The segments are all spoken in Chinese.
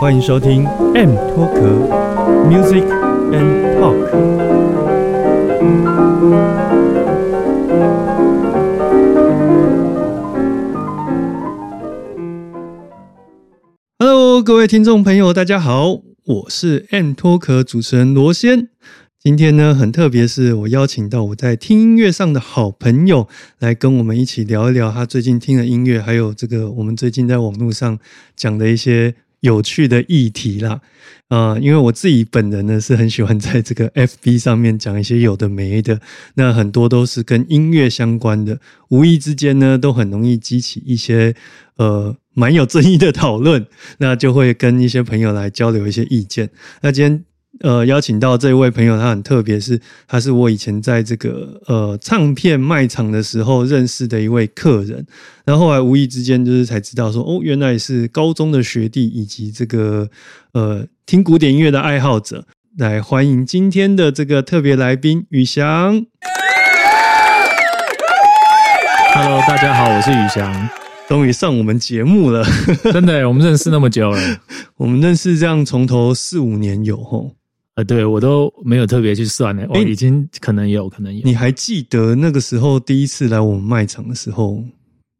欢迎收听 M 脱壳 Music and Talk。Hello，各位听众朋友，大家好，我是 M 脱壳主持人罗先。今天呢，很特别，是我邀请到我在听音乐上的好朋友来跟我们一起聊一聊他最近听的音乐，还有这个我们最近在网络上讲的一些有趣的议题啦。啊、因为我自己本人呢是很喜欢在这个 FB 上面讲一些有的没的，那很多都是跟音乐相关的，无意之间呢都很容易激起一些呃蛮有争议的讨论，那就会跟一些朋友来交流一些意见。那今天呃邀请到这位朋友，他很特别，是他是我以前在这个呃唱片卖场的时候认识的一位客人，然后后来无意之间就是才知道说，哦，原来是高中的学弟以及这个呃听古典音乐的爱好者。来欢迎今天的这个特别来宾宇翔。Hello，大家好，我是宇翔。终于上我们节目了，真的，我们认识那么久了，我们认识这样从头四五年有吼，呃，对我都没有特别去算呢。哦，诶已经可能有，可能有。你还记得那个时候第一次来我们卖场的时候？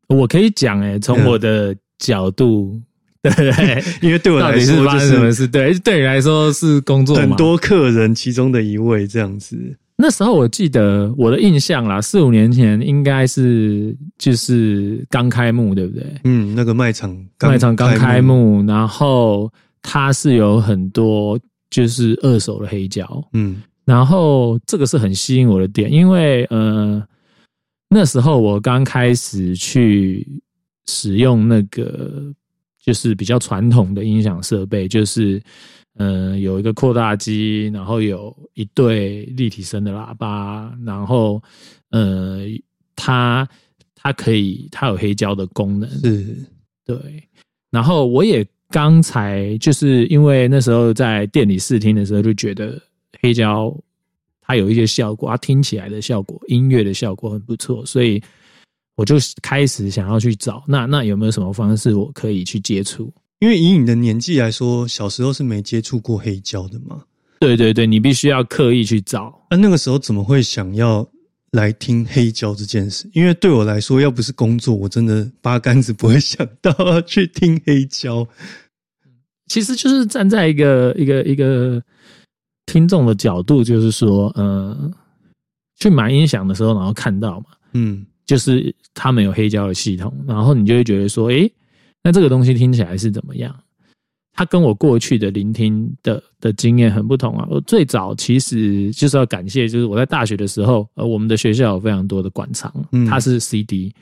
我可以讲，哎，从我的角度，对不 对？因为对我到来说是发生什么事？对，对你来说是工作很多客人其中的一位这样子。那时候我记得我的印象啦，四五年前应该是就是刚开幕，对不对？嗯，那个卖场卖场刚开，幕，然后它是有很多就是二手的黑胶，嗯。然后这个是很吸引我的点，因为呃那时候我刚开始去使用那个就是比较传统的音响设备，就是呃有一个扩大机，然后有一对立体声的喇叭，然后呃它它可以它有黑胶的功能，是。对，然后我也刚才就是因为那时候在店里试听的时候，就觉得黑胶它有一些效果，它听起来的效果、音乐的效果很不错，所以我就开始想要去找，那那有没有什么方式我可以去接触？因为以你的年纪来说，小时候是没接触过黑胶的嘛？对对对，你必须要刻意去找。那、那个时候怎么会想要来听黑胶这件事？因为对我来说，要不是工作，我真的八竿子不会想到要去听黑胶。其实就是站在一个一个一个听众的角度，就是说，呃，去买音响的时候，然后看到嘛，嗯就是他们有黑胶的系统，然后你就会觉得说，诶，那这个东西听起来是怎么样？它跟我过去的聆听的的经验很不同啊。我最早其实就是要感谢，就是我在大学的时候，呃，我们的学校有非常多的馆藏嗯，它是 CD，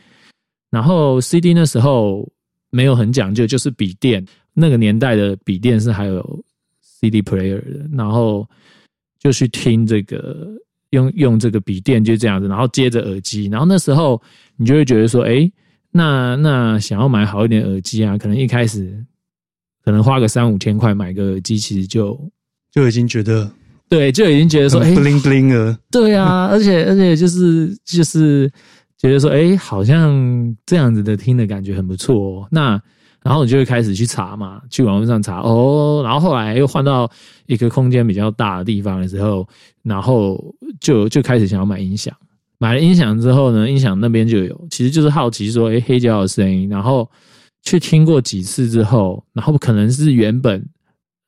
然后 CD 那时候没有很讲究，就是笔电，那个年代的笔电是还有 CD player 的，然后就去听这个用用这个笔电就这样子，然后接着耳机，然后那时候你就会觉得说，诶，那那想要买好一点耳机啊，可能一开始可能花个三五千块买个耳机，其实就就已经觉得对，就已经觉得说，，bling bling 了。对啊，而且而且就是就是觉得说，哎，好像这样子的听的感觉很不错、哦。那然后你就会开始去查嘛，去网络上查哦。然后后来又换到一个空间比较大的地方的时候，然后就就开始想要买音响。买了音响之后呢，音响那边就有，其实就是好奇说，哎，黑胶的声音，然后去听过几次之后，然后可能是原本。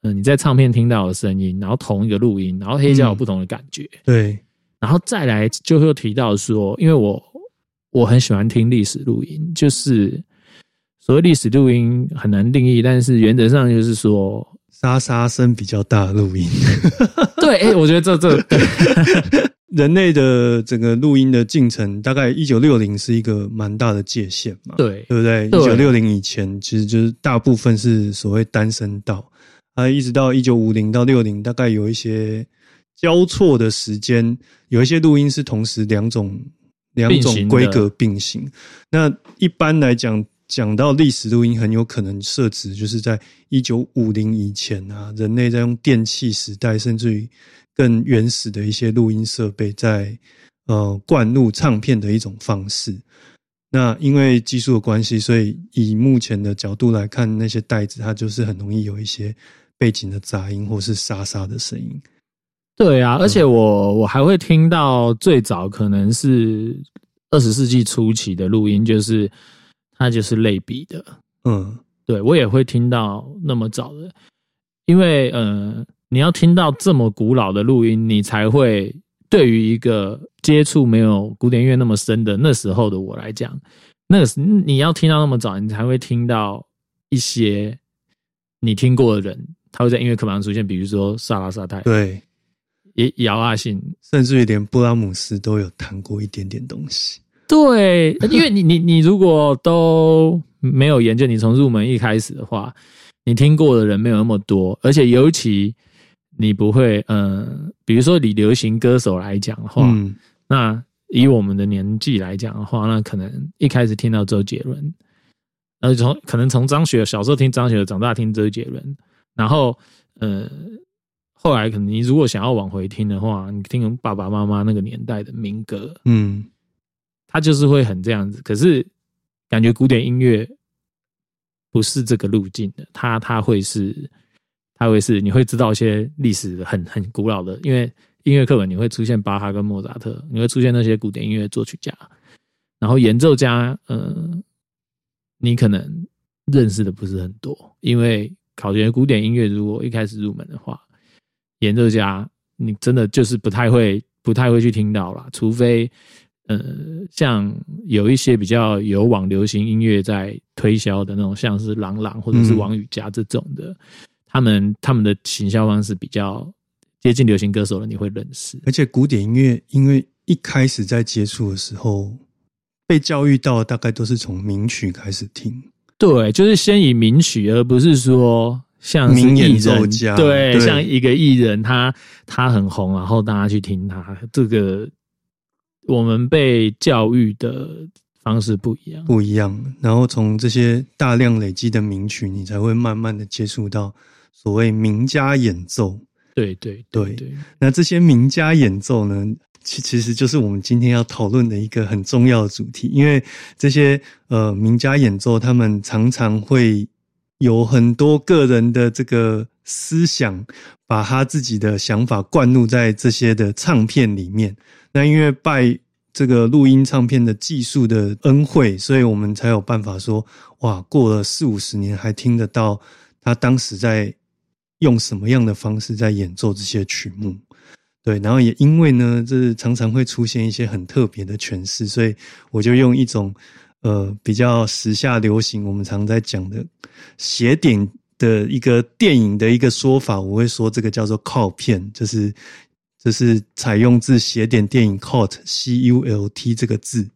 嗯，你在唱片听到的声音，然后同一个录音，然后黑胶有不同的感觉，对，然后再来就会提到说，因为我我很喜欢听历史录音，就是所谓历史录音很难定义，但是原则上就是说，沙沙声比较大的录音。对，哎、我觉得这这对 人类的整个录音的进程，大概一九六零是一个蛮大的界限嘛，对对不对？一九六零以前，其实就是大部分是所谓单声道啊，一直到一九五零到六零，大概有一些交错的时间，有一些录音是同时两种两种规格并行。那一般来讲，讲到历史录音，很有可能设置就是在一九五零以前啊，人类在用电器时代，甚至于更原始的一些录音设备在呃灌入唱片的一种方式。那因为技术的关系，所以以目前的角度来看，那些袋子它就是很容易有一些背景的杂音或是沙沙的声音。对啊，而且我我还会听到最早可能是二十世纪初期的录音，就是它就是类比的。嗯对我也会听到那么早的，因为呃，你要听到这么古老的录音，你才会对于一个接触没有古典音乐那么深的那时候的我来讲，那个你要听到那么早，你才会听到一些你听过的人，他会在音乐课本上出现，比如说萨拉萨泰、对，也姚阿信，甚至于连布拉姆斯都有弹过一点点东西。对，因为你你你如果都没有研究，你从入门一开始的话，你听过的人没有那么多，而且尤其你不会，嗯、比如说以流行歌手来讲的话，嗯，那以我们的年纪来讲的话，那可能一开始听到周杰伦，然后从可能从张学友小时候听张学友，长大听周杰伦，然后呃，后来可能你如果想要往回听的话，你听爸爸妈妈那个年代的民歌，嗯，他就是会很这样子。可是感觉古典音乐不是这个路径的，它它会是它会是你会知道一些历史很很古老的，因为音乐课本你会出现巴哈跟莫扎特，你会出现那些古典音乐作曲家，然后演奏家，呃，你可能认识的不是很多，因为考学古典音乐如果一开始入门的话，演奏家你真的就是不太会不太会去听到啦，除非呃像有一些比较有往流行音乐在推销的那种，像是郎朗或者是嗯。王羽佳这种的，他们他们的行销方式比较接近流行歌手了，你会认识。而且古典音乐，因为一开始在接触的时候，被教育到大概都是从名曲开始听。对，就是先以名曲，而不是说像是名演艺人奏家对，对像一个艺人他他很红，然后大家去听他，这个我们被教育的方式不一样。不一样。然后从这些大量累积的名曲，你才会慢慢的接触到所谓名家演奏。对对对对，那这些名家演奏呢，其其实就是我们今天要讨论的一个很重要的主题，因为这些呃名家演奏，他们常常会有很多个人的这个思想，把他自己的想法灌入在这些的唱片里面。那因为拜这个录音唱片的技术的恩惠，所以我们才有办法说，哇，过了四五十年还听得到他当时在用什么样的方式在演奏这些曲目。对，然后也因为呢，这常常会出现一些很特别的诠释，所以我就用一种呃比较时下流行，我们常在讲的写点的一个电影的一个说法，我会说这个叫做靠片，就是就是采用自写点电影 cult c u l t 这个字。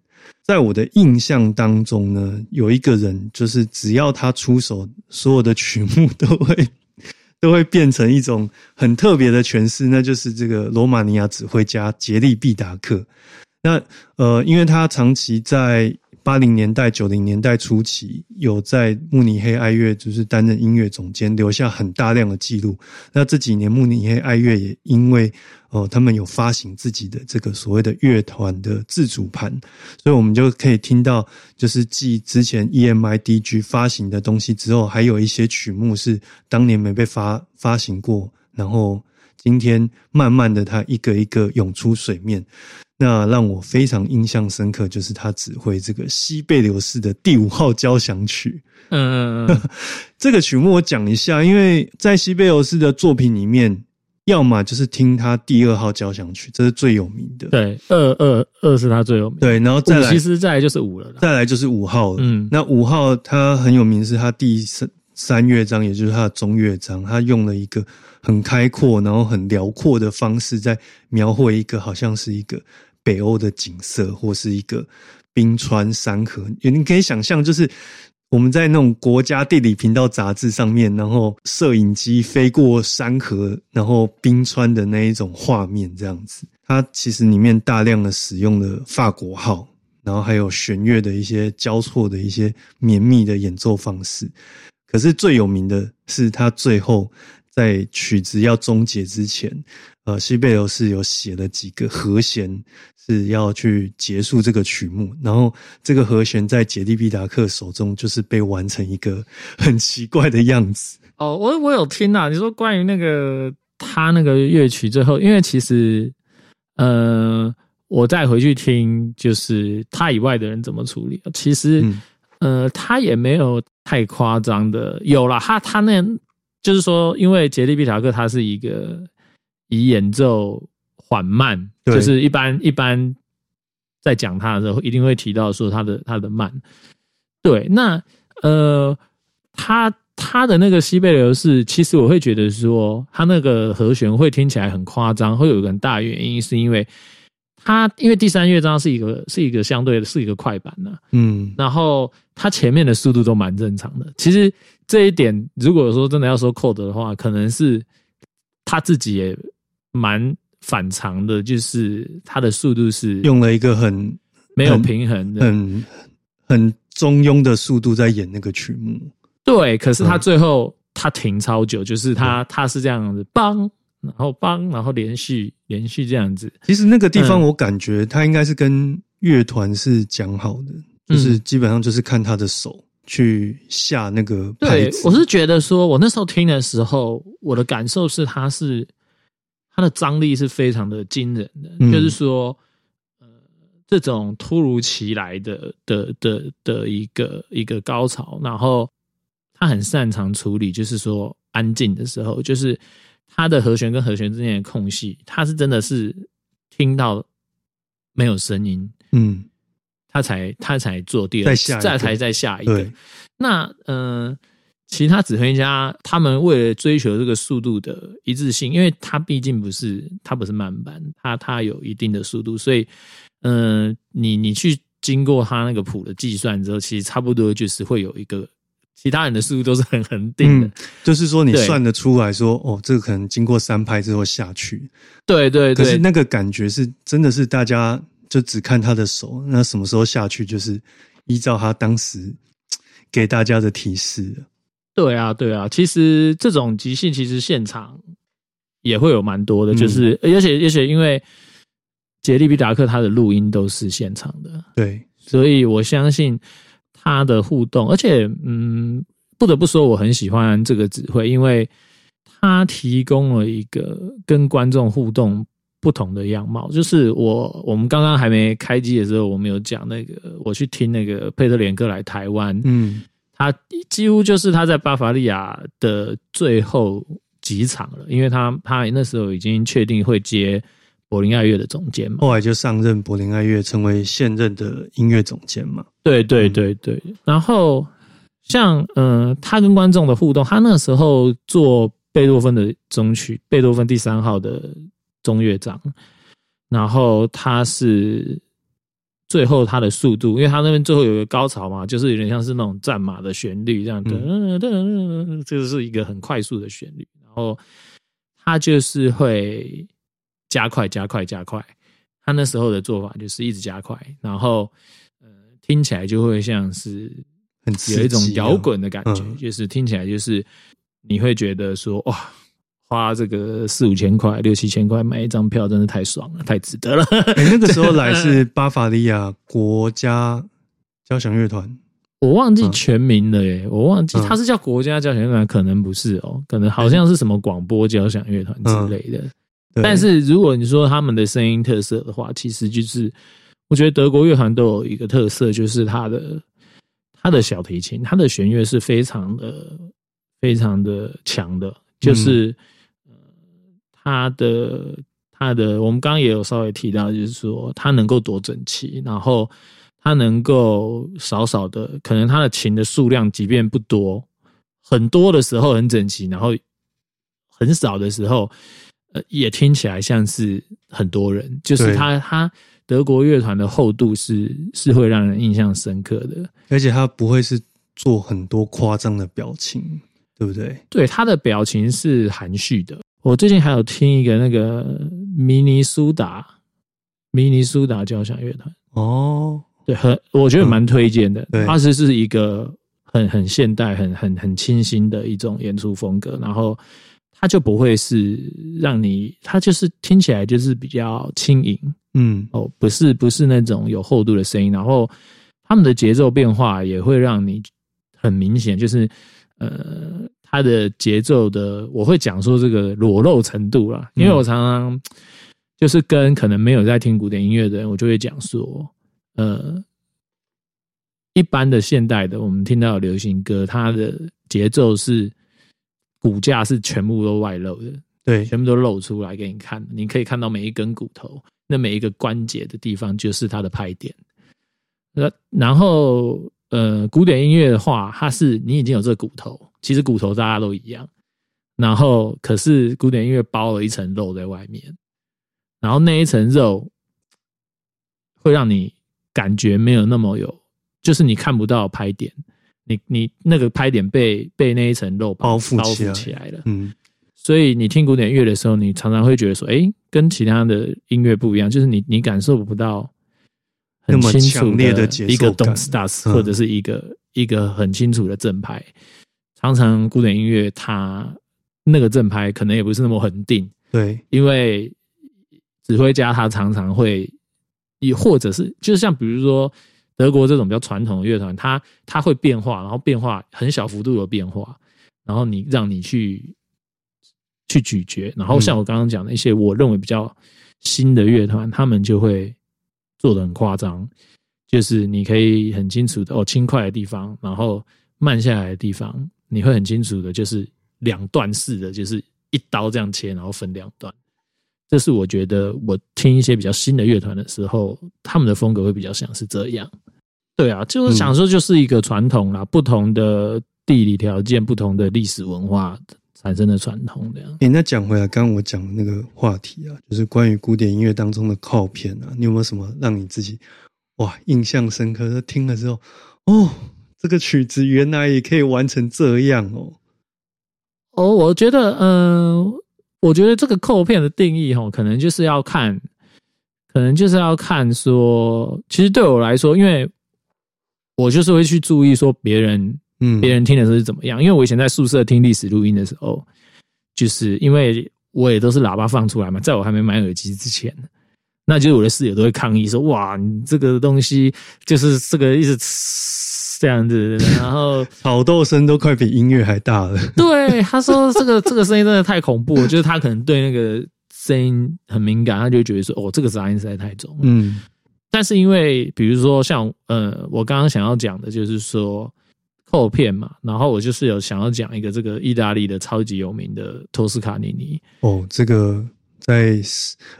在我的印象当中呢，有一个人，就是只要他出手，所有的曲目都会都会变成一种很特别的诠释，那就是这个罗马尼亚指挥家杰利毕达克。那呃，因为他长期在八零年代、九零年代初期，有在慕尼黑爱乐就是担任音乐总监，留下很大量的记录。那这几年慕尼黑爱乐也因为哦，他们有发行自己的这个所谓的乐团的自主盘，所以我们就可以听到，就是继之前 EMI DG 发行的东西之后，还有一些曲目是当年没被发发行过，然后今天慢慢的它一个一个涌出水面。那让我非常印象深刻，就是他指挥这个西贝流士的第五号交响曲。嗯嗯嗯，这个曲目我讲一下，因为在西贝流士的作品里面，要么就是听他第二号交响曲，这是最有名的。对，二二二是他最有名，，对，然后再来其实再来就是五了。再来就是五号了。嗯那五号他很有名，是他第三三乐章，也就是它的中乐章，它用了一个很开阔，然后很辽阔的方式，在描绘一个好像是一个北欧的景色，或是一个冰川山河。你可以想象，就是我们在那种国家地理频道杂志上面，然后摄影机飞过山河，然后冰川的那一种画面，这样子。它其实里面大量的使用了法国号，然后还有弦乐的一些交错的一些绵密的演奏方式。可是最有名的是，他最后在曲子要终结之前，呃，西贝流是有写了几个和弦。是要去结束这个曲目，然后这个和弦在杰利毕达克手中就是被完成一个很奇怪的样子。哦，我我有听啊，你说关于那个他那个乐曲最后，因为其实，呃，我再回去听，就是他以外的人怎么处理，其实，呃，他也没有太夸张的，有了他他那，就是说，因为杰利毕塔克他是一个以演奏。缓慢，就是一般一般在讲他的时候，一定会提到说他的他的慢。对，那呃，他他的那个西贝流是，其实我会觉得说，他那个和弦会听起来很夸张，会有一个很大原因，是因为他因为第三乐章是一个是一个相对的是一个快板呢，嗯，然后他前面的速度都蛮正常的。其实这一点，如果说真的要说扣的的话，可能是他自己也蛮。反常的，就是他的速度是用了一个很没有平衡的、很很中庸的速度在演那个曲目。对，可是他最后他停超久，就是他他是这样子，梆，然后帮，然后连续连续这样子。其实那个地方我感觉他应该是跟乐团是讲好的，就是基本上就是看他的手去下那个拍子。我是觉得说，我那时候听的时候，我的感受是他是。他的张力是非常的惊人的，就是说，呃，这种突如其来的的的的一个一个高潮，然后他很擅长处理，就是说安静的时候，就是他的和弦跟和弦之间的空隙，他是真的是听到没有声音，嗯，他才他才做第二，再才再下一个，那嗯。其他指挥家他们为了追求这个速度的一致性，因为他毕竟不是他不是慢板，他他有一定的速度，所以，嗯，你你去经过他那个谱的计算之后，其实差不多就是会有一个其他人的速度都是很恒定的，就是说你算得出来说，哦，这个可能经过三拍之后下去，对对对，可是那个感觉是真的是大家就只看他的手，那什么时候下去就是依照他当时给大家的提示。对啊，对啊，其实这种即兴其实现场也会有蛮多的，就是而且而且因为杰利比达克他的录音都是现场的，对，所以我相信他的互动，而且嗯，不得不说我很喜欢这个指挥，因为他提供了一个跟观众互动不同的样貌。就是我我们刚刚还没开机的时候，我们有讲那个我去听那个佩特连克来台湾，嗯。他几乎就是他在巴伐利亚的最后几场了，因为他他那时候已经确定会接柏林爱乐的总监嘛，后来就上任柏林爱乐，成为现任的音乐总监嘛。对对对对，然后像嗯，他跟观众的互动，他那时候做贝多芬的中曲，贝多芬第三号的中乐章，然后他是。最后他的速度，因为他那边最后有一个高潮嘛，就是有点像是那种战马的旋律这样，的，嗯嗯嗯，这是一个很快速的旋律，然后他就是会加快、加快、加快。他那时候的做法就是一直加快，然后呃，听起来就会像是很有一种摇滚的感觉，就是听起来就是你会觉得说哇。花这个四五千块、六七千块买一张票，真的太爽了，太值得了。哎，那个时候来 是巴伐利亚国家交响乐团，我忘记全名了耶，我忘记它是叫国家交响乐团，可能不是哦，可能好像是什么广播交响乐团之类的。但是如果你说他们的声音特色的话，其实就是我觉得德国乐团都有一个特色，就是它的它的小提琴，它的弦乐是非常的非常的强的，就是呃。他的他的，我们刚刚也有稍微提到，就是说他能够多整齐，然后他能够少少的，可能他的琴的数量即便不多，很多的时候很整齐，然后很少的时候，呃，也听起来像是很多人。就是他他德国乐团的厚度是是会让人印象深刻的，而且他不会是做很多夸张的表情，对不对？对，他的表情是含蓄的。我最近还有听一个那个明尼苏达明尼苏达交响乐团，哦，对，很我觉得蛮推荐的。对它是是一个很很现代、很很很清新的一种演出风格，然后它就不会是让你，它就是听起来就是比较轻盈嗯。哦，不是不是那种有厚度的声音，然后他们的节奏变化也会让你很明显，就是呃，它的节奏的，我会讲说这个裸露程度啦，因为我常常就是跟可能没有在听古典音乐的人，我就会讲说，呃，一般的现代的我们听到的流行歌，它的节奏是骨架是全部都外露的，对，全部都露出来给你看，你可以看到每一根骨头，那每一个关节的地方就是它的拍点。那然后呃，古典音乐的话，它是你已经有这骨头，其实骨头大家都一样，然后可是古典音乐包了一层肉在外面，然后那一层肉会让你感觉没有那么有，就是你看不到拍点，你你那个拍点被被那一层肉包覆包起来覆起来了。嗯所以你听古典乐的时候，你常常会觉得说，哎，跟其他的音乐不一样，就是你你感受不到很那么清楚强烈的节奏一个感 don't stars，、嗯或者是一个一个很清楚的正拍。常常古典音乐它那个正拍可能也不是那么恒定，对，因为指挥家他常常会，也或者是就是像比如说德国这种比较传统的乐团，它它会变化，然后变化很小幅度的变化，然后你让你去去咀嚼，然后像我刚刚讲的一些我认为比较新的乐团，他们就会做的很夸张，就是你可以很清楚的哦轻快的地方，然后慢下来的地方，你会很清楚的，就是两段式的，就是一刀这样切，然后分两段。这是我觉得我听一些比较新的乐团的时候，他们的风格会比较像是这样。对啊，就是想说就是一个传统啦，不同的地理条件、不同的历史文化产生的传统这样。诶，那讲回来，刚刚我讲的那个话题啊，就是关于古典音乐当中的靠片啊，你有没有什么让你自己哇印象深刻？的？听了之后，哦，这个曲子原来也可以玩成这样哦。哦，我觉得，嗯、我觉得这个扣片的定义哈，可能就是要看，可能就是要看说，其实对我来说，因为我就是会去注意说别人嗯，别人听的时候是怎么样。因为我以前在宿舍听历史录音的时候，就是因为我也都是喇叭放出来嘛，在我还没买耳机之前，那就是我的室友都会抗议说：“哇，你这个东西就是这个一直这样子。”然后草豆声都快比音乐还大了。对他说：“这个这个声音真的太恐怖了，就是他可能对那个声音很敏感，他就觉得说：‘哦，这个杂音实在太重。’嗯但是因为比如说像呃，我刚刚想要讲的就是说扣片嘛，然后我就是有想要讲一个这个意大利的超级有名的托斯卡尼尼，哦，这个在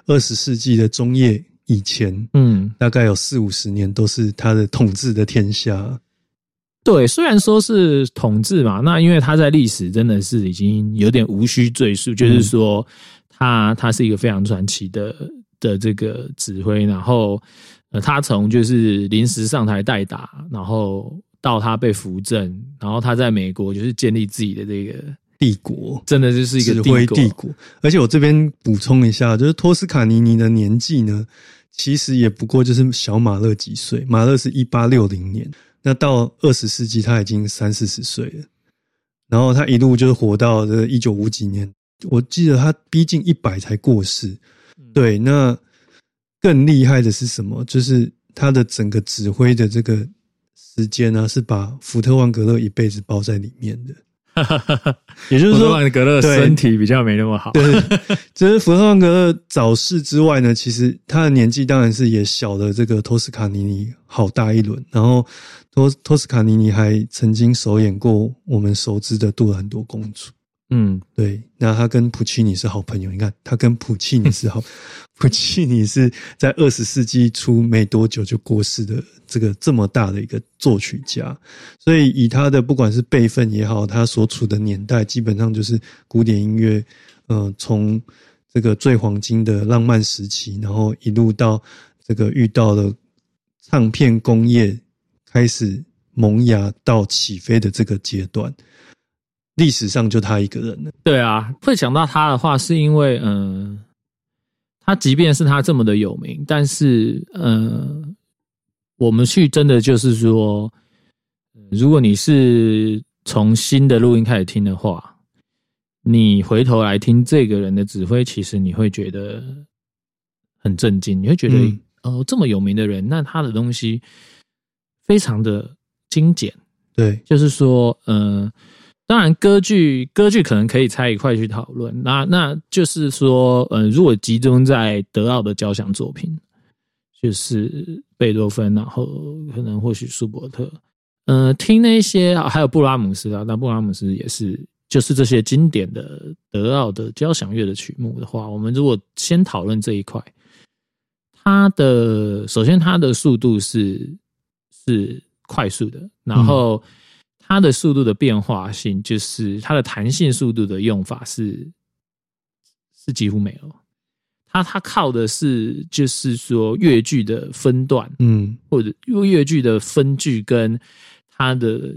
二十世纪的中叶以前，嗯，大概有四五十年都是他的统治的天下。对，虽然说是统治嘛，那因为他在历史真的是已经有点无需赘述，就是说他他是一个非常传奇的的这个指挥，然后呃，他从就是临时上台代打，然后到他被扶正，然后他在美国就是建立自己的这个帝国真的就是一指个指挥帝国，而且我这边补充一下，就是托斯卡尼尼的年纪呢，其实也不过就是小马勒几岁。马勒是一八六零年，那到二十世纪他已经三四十岁了，然后他一路就是活到这一九五几年，我记得他逼近一百才过世。对，那更厉害的是什么？就是他的整个指挥的这个时间呢、是把福特万格勒一辈子包在里面的。也就是说，万格勒身体比较没那么好，对，就是福特万格勒早逝之外呢，其实他的年纪当然是也小的这个托斯卡尼尼好大一轮。然后托托斯卡尼尼还曾经首演过我们熟知的杜兰朵公主。嗯，对，那他跟普契尼是好朋友。你看，他跟普契尼是好，普契尼是在二十世纪初没多久就过世的这个这么大的一个作曲家，所以以他的不管是辈分也好，他所处的年代，基本上就是古典音乐，呃，从这个最黄金的浪漫时期，然后一路到这个遇到了唱片工业开始萌芽到起飞的这个阶段，历史上就他一个人了。对啊，会想到他的话，是因为嗯、呃他即便是他这么的有名，但是呃，我们去真的就是说，呃如果你是从新的录音开始听的话，你回头来听这个人的指挥，其实你会觉得很震惊，你会觉得、嗯哦，这么有名的人，那他的东西非常的精简。对，就是说，呃，当然歌剧歌剧可能可以拆一块去讨论。那那就是说，呃，如果集中在德奥的交响作品，就是贝多芬，然后可能或许舒伯特，呃，听那些还有布拉姆斯啊，那布拉姆斯也是，就是这些经典的德奥的交响乐的曲目的话，我们如果先讨论这一块，它的首先它的速度是是快速的，然后它的速度的变化性，就是它的弹性速度的用法是是几乎没有。它它靠的是就是说乐句的分段，嗯或者乐剧的分句跟它的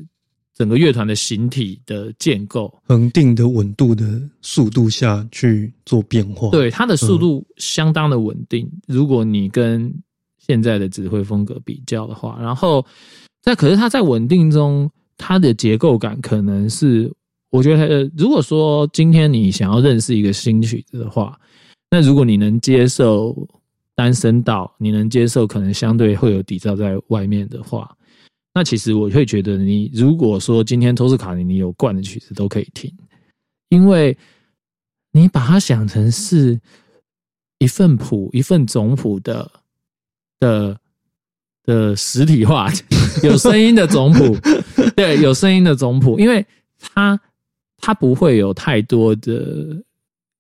整个乐团的形体的建构，恒定的稳度的速度下去做变化。对它的速度相当的稳定。如果你跟现在的指挥风格比较的话，然后在可是它在稳定中，它的结构感可能是我觉得呃，如果说今天你想要认识一个新曲子的话，那如果你能接受单声道，你能接受可能相对会有底噪在外面的话，那其实我会觉得你如果说今天托斯卡尼尼有惯的曲子都可以听，因为你把它想成是一份谱、一份总谱的的的实体化，有声音的总谱，对，有声音的总谱，因为它它不会有太多的。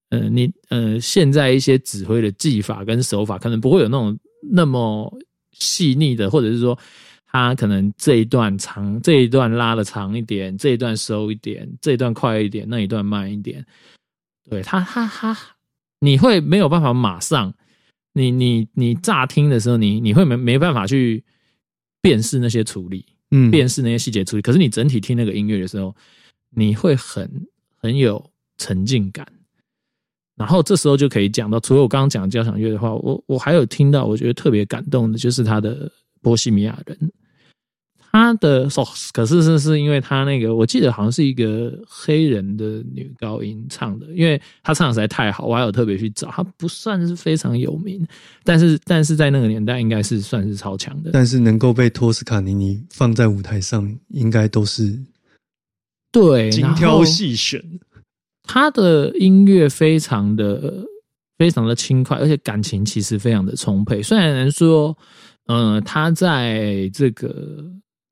呃，你呃，现在一些指挥的技法跟手法，可能不会有那种那么细腻的，或者是说，他可能这一段长，这一段拉的长一点，这一段收一点，这一段快一点，那一段慢一点。对他，他他，你会没有办法马上，你你你乍听的时候，你你会没没办法去辨识那些处理，嗯，辨识那些细节处理。可是你整体听那个音乐的时候，你会很很有沉浸感。然后这时候就可以讲到，除了我刚刚讲交响乐的话，我我还有听到我觉得特别感动的，就是他的《波西米亚人》，他的哦，可是是是因为他那个，我记得好像是一个黑人的女高音唱的，因为他唱的实在太好，我还有特别去找，他不算是非常有名，但是但是在那个年代应该是算是超强的，但是能够被托斯卡尼尼放在舞台上，应该都是对，精挑细选。他的音乐非常的非常的轻快，而且感情其实非常的充沛。虽然说，嗯，他在这个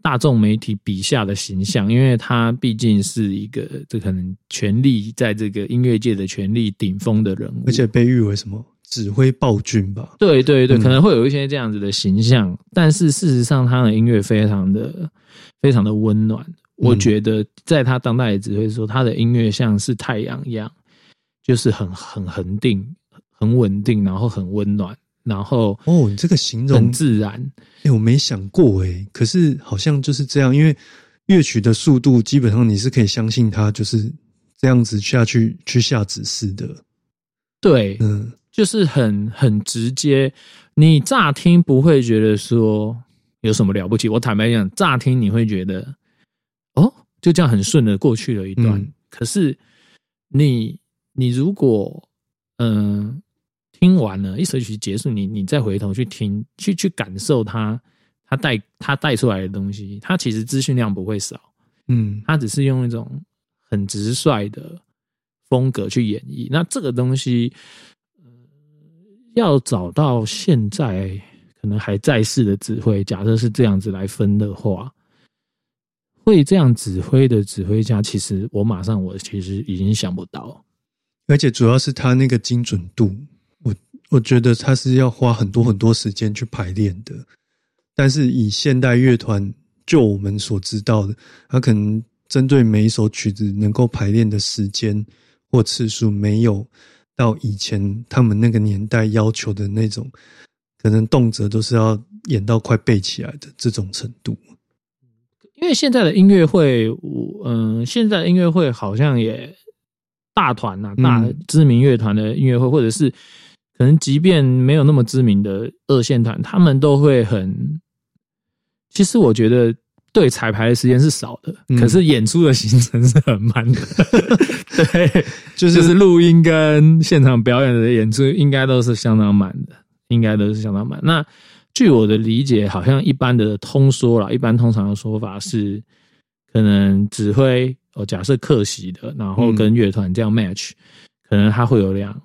大众媒体笔下的形象，因为他毕竟是一个这可能权力在这个音乐界的权力顶峰的人物，而且被誉为什么？指挥暴君吧？对对对，嗯。可能会有一些这样子的形象，但是事实上，他的音乐非常的非常的温暖。我觉得在他当代的指挥说，他的音乐像是太阳一样，就是很很恒定、很稳定，然后很温暖，然后哦，你这个形容很自然。哎、我没想过哎，可是好像就是这样，因为乐曲的速度基本上你是可以相信它就是这样子下去去下指示的。对，嗯，就是很很直接，你乍听不会觉得说有什么了不起。我坦白讲，乍听你会觉得，哦，就这样很顺的过去了一段。嗯可是你你如果嗯、呃听完了一首曲结束，你你再回头去听，去去感受它，它带它带出来的东西，它其实资讯量不会少。嗯，他只是用一种很直率的风格去演绎。那这个东西，呃，要找到现在可能还在世的指挥，假设是这样子来分的话，会这样指挥的指挥家，其实我马上我其实已经想不到。而且主要是他那个精准度，我我觉得他是要花很多很多时间去排练的。但是以现代乐团，就我们所知道的，他可能针对每一首曲子能够排练的时间或次数，没有到以前他们那个年代要求的那种，可能动辄都是要演到快背起来的这种程度。因为现在的音乐会，我嗯、现在的音乐会好像也大团呐、大嗯知名乐团的音乐会，或者是可能即便没有那么知名的二线团，他们都会很。其实我觉得对彩排的时间是少的，嗯可是演出的行程是很满的。对，就就是录音跟现场表演的演出应该都是相当满的，应该都是相当满。那据我的理解，好像一般的通说啦，一般通常的说法是，可能指挥哦，假设客席的，然后跟乐团这样 match，、可能他会有两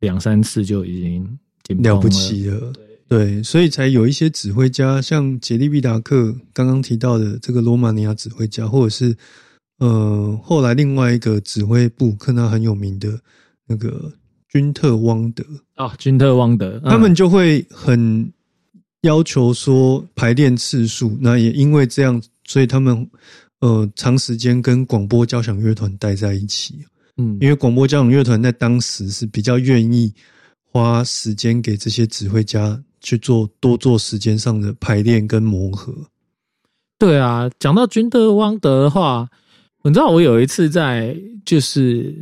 两三次就已经了。不起了。对，所以才有一些指挥家，像杰利毕达克刚刚提到的这个罗马尼亚指挥家，或者是呃后来另外一个指挥布克纳很有名的那个君特汪德，哦，君特汪德，嗯。他们就会很要求说排练次数，那也因为这样，所以他们呃长时间跟广播交响乐团待在一起，嗯因为广播交响乐团在当时是比较愿意花时间给这些指挥家去做多做时间上的排练跟磨合。对啊，讲到君德汪德的话，你知道我有一次在就是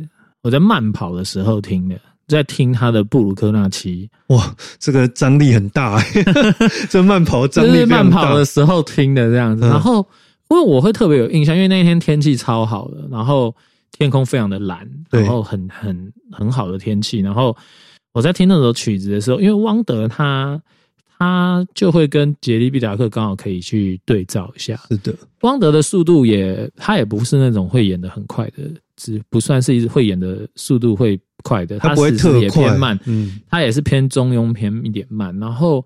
我在慢跑的时候听的，在听他的布鲁克纳奇，哇，这个张力很大、欸，这慢跑张就是力慢跑的时候听的这样子。嗯然后因为我会特别有印象，因为那天天气超好的，然后天空非常的蓝，然后很很很好的天气。然后我在听那首曲子的时候，因为汪德他他就会跟杰利毕达克刚好可以去对照一下。是的，汪德的速度也，他也不是那种会演的很快的，只不算是一会演的速度会快的，他不会时也特快，偏慢，嗯，他也是偏中庸偏一点慢。然后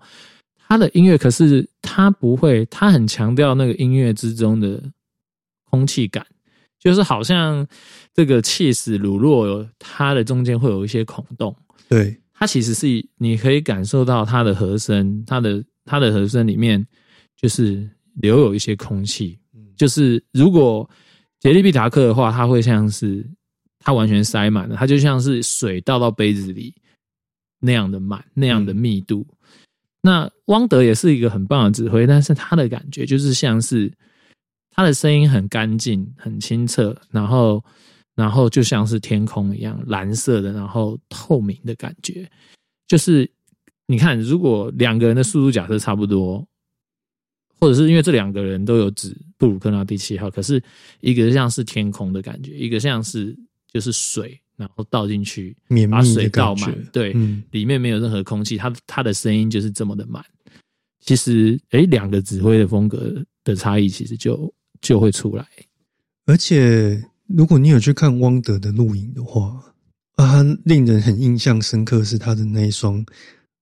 他的音乐，可是他不会，他很强调那个音乐之中的空气感，就是好像这个气死乳酪，它的中间会有一些孔洞。对，它其实是你可以感受到它的和声，它的它的和声里面就是留有一些空气，就是如果杰利毕达克的话，它会像是它完全塞满了，它就像是水倒到杯子里那样的满，那样的密度。那汪德也是一个很棒的指挥，但是他的感觉就是像是他的声音很干净、很清澈，然后然后就像是天空一样蓝色的，然后透明的感觉。就是你看，如果两个人的速度假设差不多，或者是因为这两个人都有指布鲁克纳第七号，可是一个像是天空的感觉，一个像是就是水，然后倒进去绵密把水倒满，对，嗯里面没有任何空气，它它的声音就是这么的满。其实，哎，两个指挥的风格的差异，其实就就会出来。而且，如果你有去看汪德的录影的话，啊，令人很印象深刻是他的那一双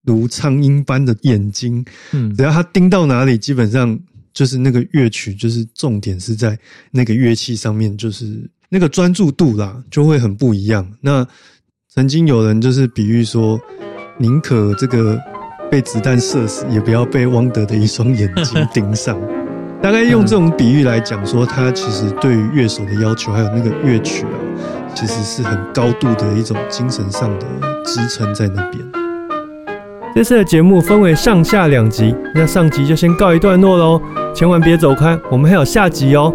如苍蝇般的眼睛，嗯只要他盯到哪里，基本上就是那个乐曲，就是重点是在那个乐器上面，就是那个专注度啦，就会很不一样。那曾经有人就是比喻说，宁可这个被子弹射死，也不要被汪德的一双眼睛 盯上。大概用这种比喻来讲，说他其实对于乐手的要求，还有那个乐曲啊，其实是很高度的一种精神上的支撑在那边。这次的节目分为上下两集，那上集就先告一段落喽，千万别走开，我们还有下集哦。